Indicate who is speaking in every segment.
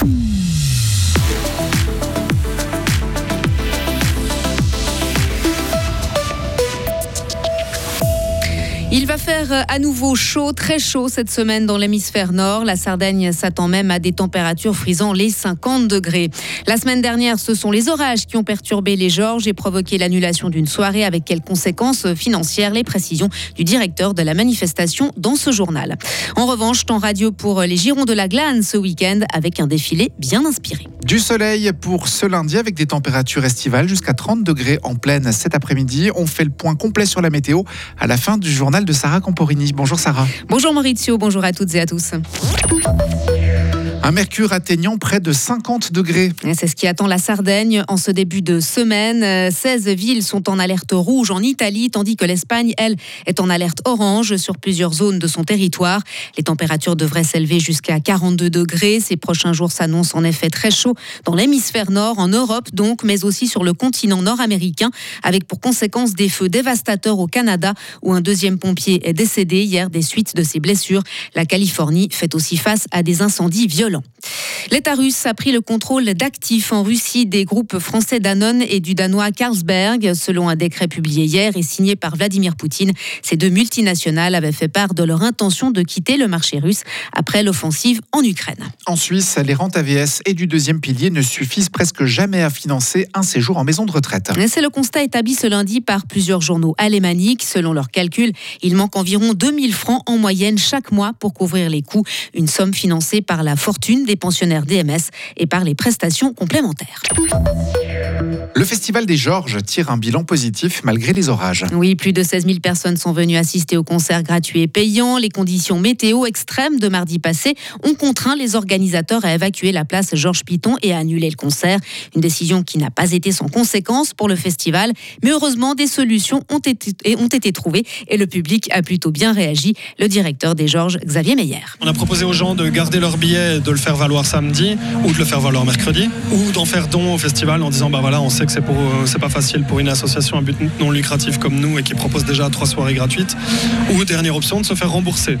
Speaker 1: Mm. Il va faire euh, à nouveau chaud, très chaud cette semaine dans l'hémisphère nord. La Sardaigne s'attend même à des températures frisant les 50 degrés. La semaine dernière, ce sont les orages qui ont perturbé les Georges et provoqué l'annulation d'une soirée avec quelles conséquences financières Les précisions du directeur de la manifestation dans ce journal. En revanche, temps radio pour les Girons de la Glane ce week-end avec un défilé bien inspiré.
Speaker 2: Du soleil pour ce lundi avec des températures estivales jusqu'à 30 degrés en pleine cet après-midi. On fait le point complet sur la météo à la fin du journal de Sarah Camporini. Bonjour Sarah.
Speaker 1: Bonjour Maurizio, bonjour à toutes et à tous.
Speaker 2: Un mercure atteignant près de 50 degrés.
Speaker 1: C'est ce qui attend la Sardaigne en ce début de semaine. 16 villes sont en alerte rouge en Italie, tandis que l'Espagne, elle, est en alerte orange sur plusieurs zones de son territoire. Les températures devraient s'élever jusqu'à 42 degrés. Ces prochains jours s'annoncent en effet très chaud dans l'hémisphère nord, en Europe donc, mais aussi sur le continent nord-américain, avec pour conséquence des feux dévastateurs au Canada, où un deuxième pompier est décédé hier des suites de ses blessures. La Californie fait aussi face à des incendies violents violents. L'État russe a pris le contrôle d'actifs en Russie des groupes français Danone et du danois Carlsberg, selon un décret publié hier et signé par Vladimir Poutine. Ces deux multinationales avaient fait part de leur intention de quitter le marché russe après l'offensive en Ukraine.
Speaker 2: En Suisse, les rentes AVS et du deuxième pilier ne suffisent presque jamais à financer un séjour en maison de retraite.
Speaker 1: C'est le constat établi ce lundi par plusieurs journaux alémaniques. Selon leurs calculs, il manque environ 2000 francs en moyenne chaque mois pour couvrir les coûts, une somme financée par la fortune des pensionnaires DMS et par les prestations complémentaires.
Speaker 2: Le Festival des Georges tire un bilan positif malgré les orages.
Speaker 1: Oui, plus de 16 000 personnes sont venues assister au concert gratuit et payant. Les conditions météo extrêmes de mardi passé ont contraint les organisateurs à évacuer la place Georges Piton et à annuler le concert. Une décision qui n'a pas été sans conséquence pour le festival. Mais heureusement, des solutions ont été, ont été trouvées et le public a plutôt bien réagi. Le directeur des Georges, Xavier Meyer.
Speaker 3: On a proposé aux gens de garder leur billet, de le faire valoir samedi ou de le faire valoir mercredi ou d'en faire don au festival en disant bah voilà, on sait que c'est pour euh, c'est pas facile pour une association à but non lucratif comme nous et qui propose déjà trois soirées gratuites ou dernière option de se faire rembourser.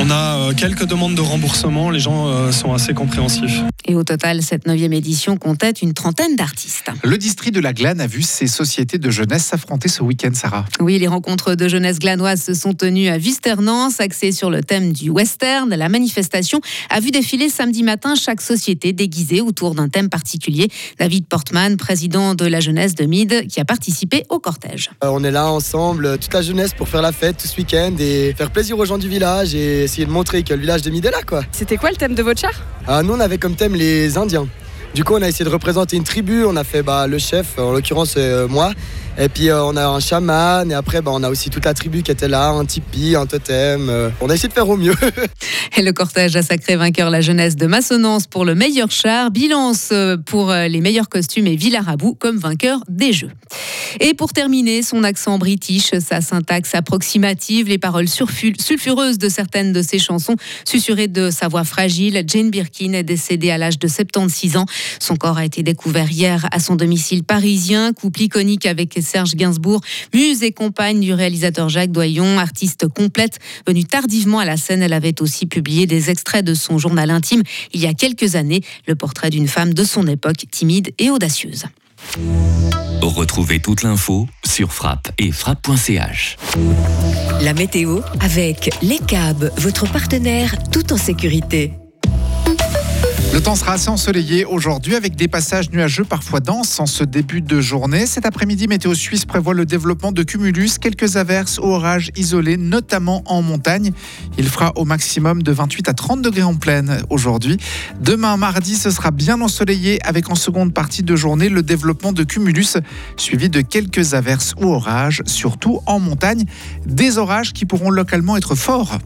Speaker 3: On a euh, quelques demandes de remboursement, les gens euh, sont assez compréhensifs.
Speaker 1: Et au total, cette neuvième édition comptait une trentaine d'artistes.
Speaker 2: Le district de la Glane a vu ses sociétés de jeunesse s'affronter ce week-end, Sarah.
Speaker 1: Oui, les rencontres de jeunesse glanoise se sont tenues à Visternance, axées sur le thème du western. La manifestation a vu défiler samedi matin chaque société déguisée autour d'un thème particulier. David Portman, président de la jeunesse de Mide, qui a participé au cortège.
Speaker 4: Euh, on est là ensemble, toute la jeunesse, pour faire la fête tout ce week-end et faire plaisir aux gens du village et essayer de montrer que le village de Mide est là, quoi.
Speaker 5: C'était quoi le thème de votre char?
Speaker 4: Ah, Nous, on avait comme thème les Indiens. Du coup, on a essayé de représenter une tribu. On a fait bah, le chef, en l'occurrence euh, moi. Et puis euh, on a un chaman. Et après, bah, on a aussi toute la tribu qui était là, un tipi, un totem. Euh. on a essayé de faire au mieux.
Speaker 1: et le cortège a sacré vainqueur la jeunesse de Massonance pour le meilleur char, Bilance pour les meilleurs costumes et Villarabou comme vainqueur des Jeux. Et pour terminer, son accent british, sa syntaxe approximative, les paroles sulfureuses de certaines de ses chansons, susurrées de sa voix fragile, Jane Birkin est décédée à l'âge de 76 ans. Son corps a été découvert hier à son domicile parisien, couple iconique avec Serge Gainsbourg, muse et compagne du réalisateur Jacques Doyon, artiste complète, venue tardivement à la scène. Elle avait aussi publié des extraits de son journal intime il y a quelques années, le portrait d'une femme de son époque, timide et audacieuse.
Speaker 6: Retrouvez toute l'info sur frappe et frappe.ch.
Speaker 7: La météo avec Les Cabs, votre partenaire tout en sécurité.
Speaker 2: Le temps sera assez ensoleillé aujourd'hui avec des passages nuageux parfois denses en ce début de journée. Cet après-midi, Météo Suisse prévoit le développement de cumulus, quelques averses ou orages isolés, notamment en montagne. Il fera au maximum de 28 à 30 degrés en pleine aujourd'hui. Demain, mardi, ce sera bien ensoleillé avec en seconde partie de journée le développement de cumulus, suivi de quelques averses ou orages, surtout en montagne. Des orages qui pourront localement être forts.